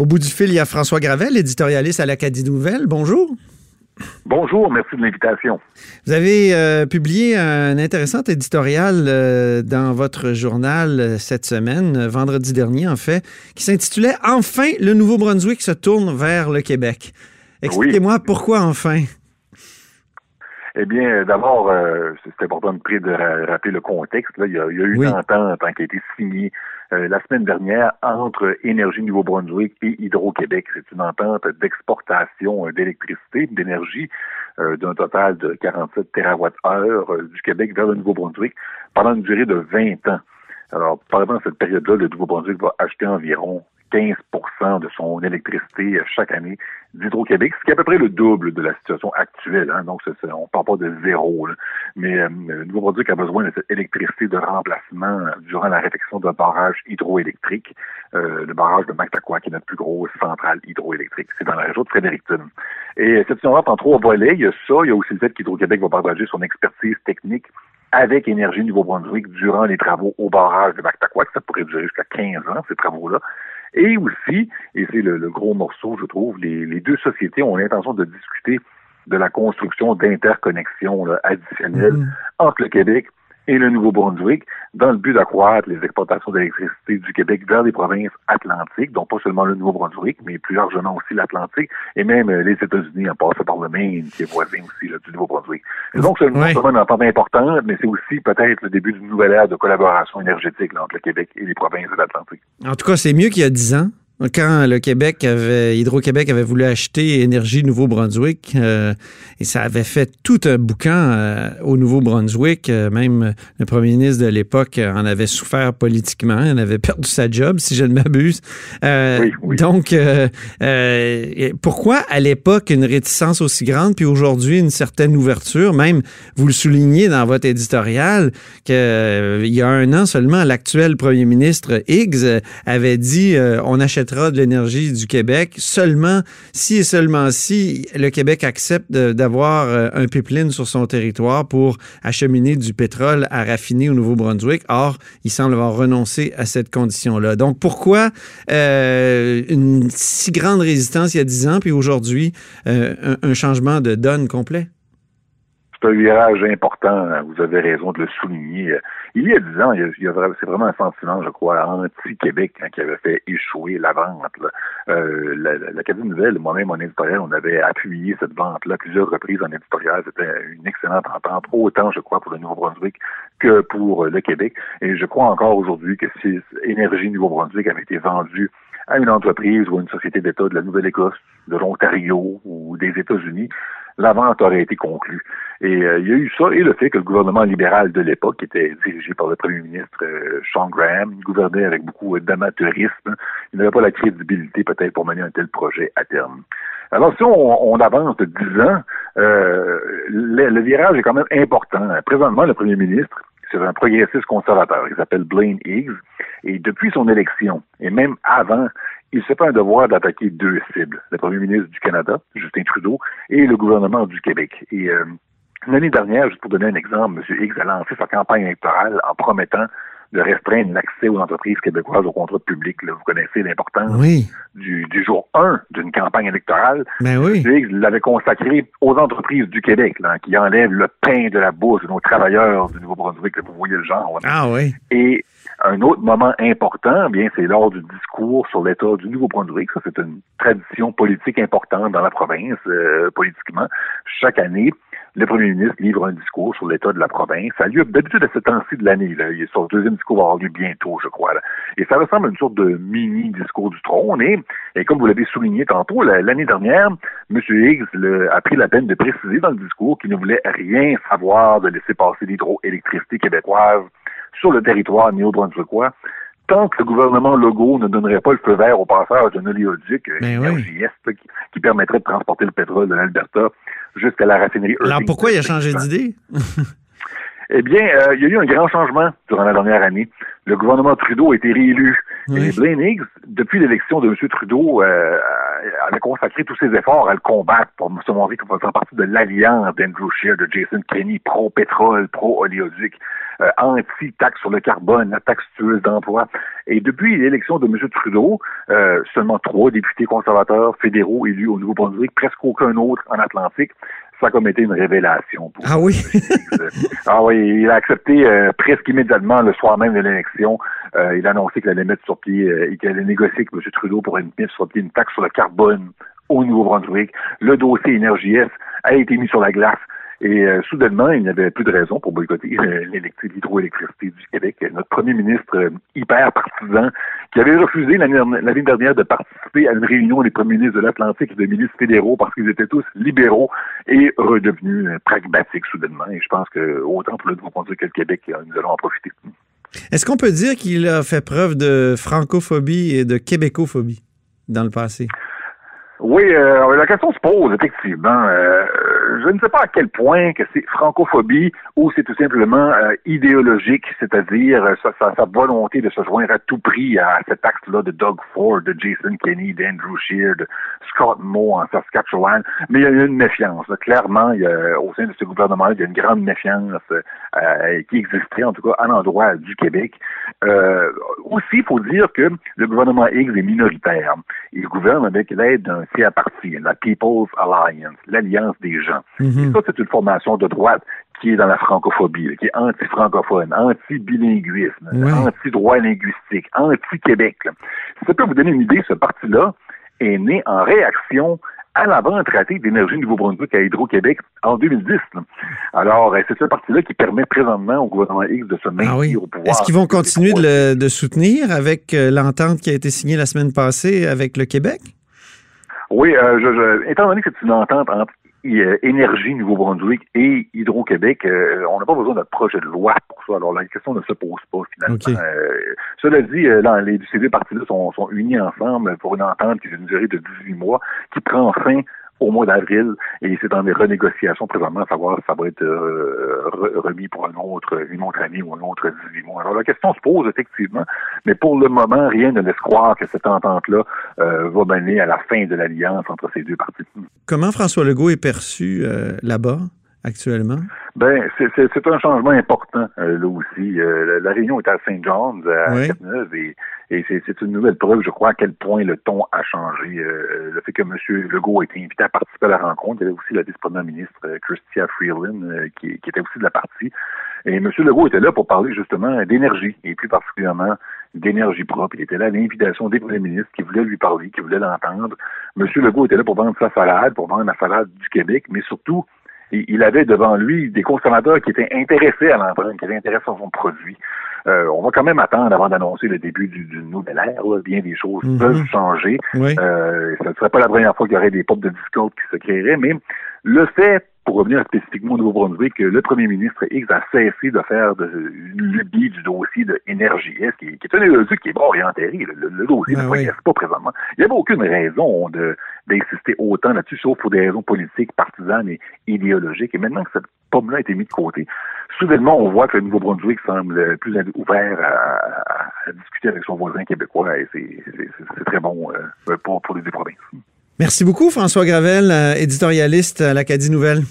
Au bout du fil, il y a François Gravel, éditorialiste à l'Acadie Nouvelle. Bonjour. Bonjour, merci de l'invitation. Vous avez euh, publié un intéressant éditorial euh, dans votre journal euh, cette semaine, vendredi dernier en fait, qui s'intitulait Enfin, le Nouveau-Brunswick se tourne vers le Québec. Expliquez-moi pourquoi enfin. Eh bien, d'abord, c'est important de, rappeler le contexte. il, y a, eu une entente qui a été signée euh, la semaine dernière entre Énergie Nouveau-Brunswick et Hydro-Québec. C'est une entente d'exportation euh, d'électricité, d'énergie euh, d'un total de 47 TWh du Québec vers le Nouveau-Brunswick pendant une durée de 20 ans. Alors, pendant cette période-là, le Nouveau-Brunswick va acheter environ 15% de son électricité euh, chaque année d'Hydro-Québec, ce qui est à peu près le double de la situation actuelle. Hein. Donc, on ne parle pas de zéro. Mais euh, le Nouveau-Brunswick a besoin de cette électricité de remplacement euh, durant la réflexion d'un barrage hydroélectrique, le barrage de Mactaquois, qui est notre plus grosse centrale hydroélectrique. C'est dans la région de Fredericton. Et cette situation en trois volets. Il y a ça, il y a aussi le fait qu'Hydro-Québec va partager son expertise technique avec Énergie Nouveau-Brunswick durant les travaux au barrage de Mactaquois, ça pourrait durer jusqu'à 15 ans, ces travaux-là. Et aussi, et c'est le, gros morceau, je trouve, les, deux sociétés ont l'intention de discuter de la construction d'interconnexions additionnelles mm-hmm. entre le Québec et le Nouveau-Brunswick dans le but d'accroître les exportations d'électricité du Québec vers les provinces atlantiques, donc pas seulement le Nouveau-Brunswick, mais plus largement aussi l'Atlantique et même euh, les États-Unis en passant par le Maine, qui est voisin aussi du Nouveau-Brunswick. donc c'est une entente importante, mais c'est aussi peut-être le début d'une nouvelle ère de collaboration énergétique entre le Québec et les provinces de l'Atlantique. En tout cas, c'est mieux qu'il y a dix ans. Quand le Québec avait, Hydro-Québec avait voulu acheter Énergie Nouveau-Brunswick, euh, et ça avait fait tout un boucan euh, au Nouveau-Brunswick. Euh, même le premier ministre de l'époque en avait souffert politiquement. Il en avait perdu sa job, si je ne m'abuse. Oui, oui. Donc, pourquoi à l'époque une réticence aussi grande, puis aujourd'hui une certaine ouverture? Même, vous le soulignez dans votre éditorial, qu'il y a un an seulement, l'actuel premier ministre Higgs avait dit on achète de l'énergie du Québec seulement si et seulement si le Québec accepte d'avoir euh, un pipeline sur son territoire pour acheminer du pétrole à raffiner au Nouveau-Brunswick. Or, il semble avoir renoncé à cette condition-là. Donc, pourquoi euh, une si grande résistance il y a dix ans, puis aujourd'hui, euh, un changement de donne complet? C'est un virage important, vous avez raison de le souligner. Il y a dix ans, c'est vraiment un sentiment, je crois, anti-Québec hein, qui avait fait échouer la vente. Euh, L'Académie Nouvelle, moi-même en éditorial, on avait appuyé cette vente-là plusieurs reprises en éditorial. C'était une excellente entente, autant, je crois, pour le Nouveau-Brunswick que pour le Québec. Et je crois encore aujourd'hui que si Énergie Nouveau-Brunswick avait été vendue à une entreprise ou à une société d'État de la Nouvelle-Écosse, de l'Ontario ou des États-Unis, la vente aurait été conclue. Et euh, il y a eu ça et le fait que le gouvernement libéral de l'époque, qui était dirigé par le premier ministre euh, Sean Graham, gouvernait avec beaucoup d'amateurisme, il n'avait pas la crédibilité peut-être pour mener un tel projet à terme. Alors si on, avance de 10 ans, euh, le, virage est quand même important. Présentement, le premier ministre, c'est un progressiste conservateur. Il s'appelle Blaine Higgs. Et depuis son élection, et même avant, il se fait un devoir d'attaquer deux cibles, le premier ministre du Canada, Justin Trudeau, et le gouvernement du Québec. Et euh, l'année dernière, juste pour donner un exemple, M. Higgs a lancé sa campagne électorale en promettant de restreindre l'accès aux entreprises québécoises aux contrats publics. Vous connaissez l'importance du, du, jour 1 d'une campagne électorale. Ben oui. Higgs l'avait consacré aux entreprises du Québec, là, qui enlèvent le pain de la bouche de nos travailleurs du Nouveau-Brunswick. Vous voyez le genre. Ah oui. Et un autre moment important, bien, c'est lors du discours sur l'état du Nouveau-Brunswick. Ça, c'est une tradition politique importante dans la province, euh, politiquement. Chaque année, le premier ministre livre un discours sur l'état de la province. Ça a lieu d'habitude à ce temps-ci de l'année. Son deuxième discours va avoir lieu bientôt, je crois. Et ça ressemble à une sorte de mini-discours du trône. Et, et comme vous l'avez souligné tantôt, l'année dernière, M. Higgs a pris la peine de préciser dans le discours qu'il ne voulait rien savoir de laisser passer l'hydroélectricité québécoise sur le territoire néo-brunswickois tant que le gouvernement Legault ne donnerait pas le feu vert au passage d'un oléoduc ben qui, permettrait de transporter le pétrole de l'Alberta jusqu'à la raffinerie Alors pourquoi il a changé d'idée? eh bien, euh, il y a eu un grand changement durant la dernière année. Le gouvernement Trudeau a été réélu. Et Blaine Higgs, depuis l'élection de M. Trudeau, euh, avait consacré tous ses efforts à le combattre pour se montrer qu'il faisait partie de l'alliance d'Andrew Scheer, de Jason Kenney, pro-pétrole, pro-oléoduc. Anti-taxe sur le carbone, la taxe tueuse d'emploi. Et depuis l'élection de M. Trudeau, seulement trois députés conservateurs fédéraux élus au Nouveau-Brunswick, presque aucun autre en Atlantique, ça a comme été une révélation. ah oui? ah oui, il a accepté presque immédiatement le soir même de l'élection. il a annoncé qu'il allait mettre sur pied et qu'il allait négocier avec M. Trudeau pour une, mettre sur pied une taxe sur le carbone au Nouveau-Brunswick. Le dossier Énergie a été mis sur la glace. Et euh, soudainement, il n'y avait plus de raison pour boycotter euh, l'hydroélectricité du Québec. Notre premier ministre euh, hyper partisan, qui avait refusé l'année dernière de participer à une réunion des premiers ministres de l'Atlantique et des ministres fédéraux parce qu'ils étaient tous libéraux, et redevenu pragmatique soudainement. Et je pense que autant pour le Nouveau-Brunswick que le Québec, nous allons en profiter. Est-ce qu'on peut dire qu'il a fait preuve de francophobie et de québécophobie dans le passé? Oui, euh, la question se pose, effectivement. Euh, je ne sais pas à quel point que c'est francophobie ou c'est tout simplement euh, idéologique, c'est-à-dire sa, sa, volonté de se joindre à tout prix à cet acte-là de Doug Ford, de Jason Kenney, d'Andrew Scheer, de Scott Moe en Saskatchewan. Mais il y a une méfiance. Clairement, il y a, au sein de ce gouvernement, il y a une grande méfiance qui existait, en tout cas à l'endroit du Québec. Aussi, il faut dire que le gouvernement Higgs est minoritaire. Il gouverne avec l'aide d'un à parti, la People's Alliance, l'alliance des gens. Mhm. ça, c'est une formation de droite qui est dans la francophobie, qui est anti-francophone, anti-bilinguisme, anti-droit linguistique, anti-Québec. Ça peut vous donner une idée, ce parti-là est né en réaction à l'avant-traité d'énergie Nouveau-Brunswick à Hydro-Québec en 2010. Alors, euh, c'est ce parti-là qui permet présentement au gouvernement X de se ah maintenir au pouvoir. Est-ce qu'ils vont continuer de, le, de soutenir avec euh, l'entente qui a été signée la semaine passée avec le Québec? Oui, euh, je, je, étant donné que c'est une entente entre Énergie Nouveau-Brunswick et Hydro-Québec, euh, on n'a pas besoin d'un projet de loi pour ça. Alors la question ne se pose pas finalement. Euh, cela dit, là, les, ces deux parties-là sont, sont unis ensemble pour une entente qui a une durée de 18 mois, qui prend fin au mois d'avril et c'est dans des renégociations présentement à savoir si ça va être euh, remis pour une autre, une autre année ou un autre 18 mois. Alors la question se pose effectivement, mais pour le moment, rien ne laisse croire que cette entente-là euh, va mener à la fin de l'alliance entre ces deux parties. Comment François Legault est perçu euh, là-bas? Actuellement? Ben, c'est un changement important là aussi. la, réunion est à Saint John's à oui. et et c'est une nouvelle preuve, je crois, à quel point le ton a changé. Euh, le fait que M. Legault ait été invité à participer à la rencontre. Il y avait aussi la vice-première ministre euh, Christia Freeland euh, qui, qui, était aussi de la partie. Et M. Legault était là pour parler justement d'énergie, et plus particulièrement d'énergie propre. Il était là à l'invitation des premiers ministres qui voulaient lui parler, qui voulaient l'entendre. M. Legault était là pour vendre sa salade, pour vendre la salade du Québec, mais surtout, il avait devant lui des consommateurs qui étaient intéressés à l'entendre, qui étaient intéressés à son produit. Euh, on va quand même attendre avant d'annoncer le début du, du nouvel ère. Bien des choses mhm. peuvent changer. Euh, ça ne serait pas la première fois qu'il y aurait des pop de Discord qui se créeraient, mais le fait pour revenir spécifiquement au Nouveau-Brunswick, le premier ministre X a cessé de faire de, une lubie du dossier de Énergie qui, qui est un dossier qui est bon orienté. Le, le, dossier ben ne progresse pas présentement. Il n'y avait aucune raison d'insister autant là-dessus, sauf pour des raisons politiques, partisanes et idéologiques. Et maintenant que cette pomme-là a été mise de côté, soudainement, on voit que le Nouveau-Brunswick semble plus ouvert à, discuter avec son voisin québécois et c'est très bon euh, pour, pour les deux provinces. Merci beaucoup, François Gravel, euh, éditorialiste à l'Acadie Nouvelle.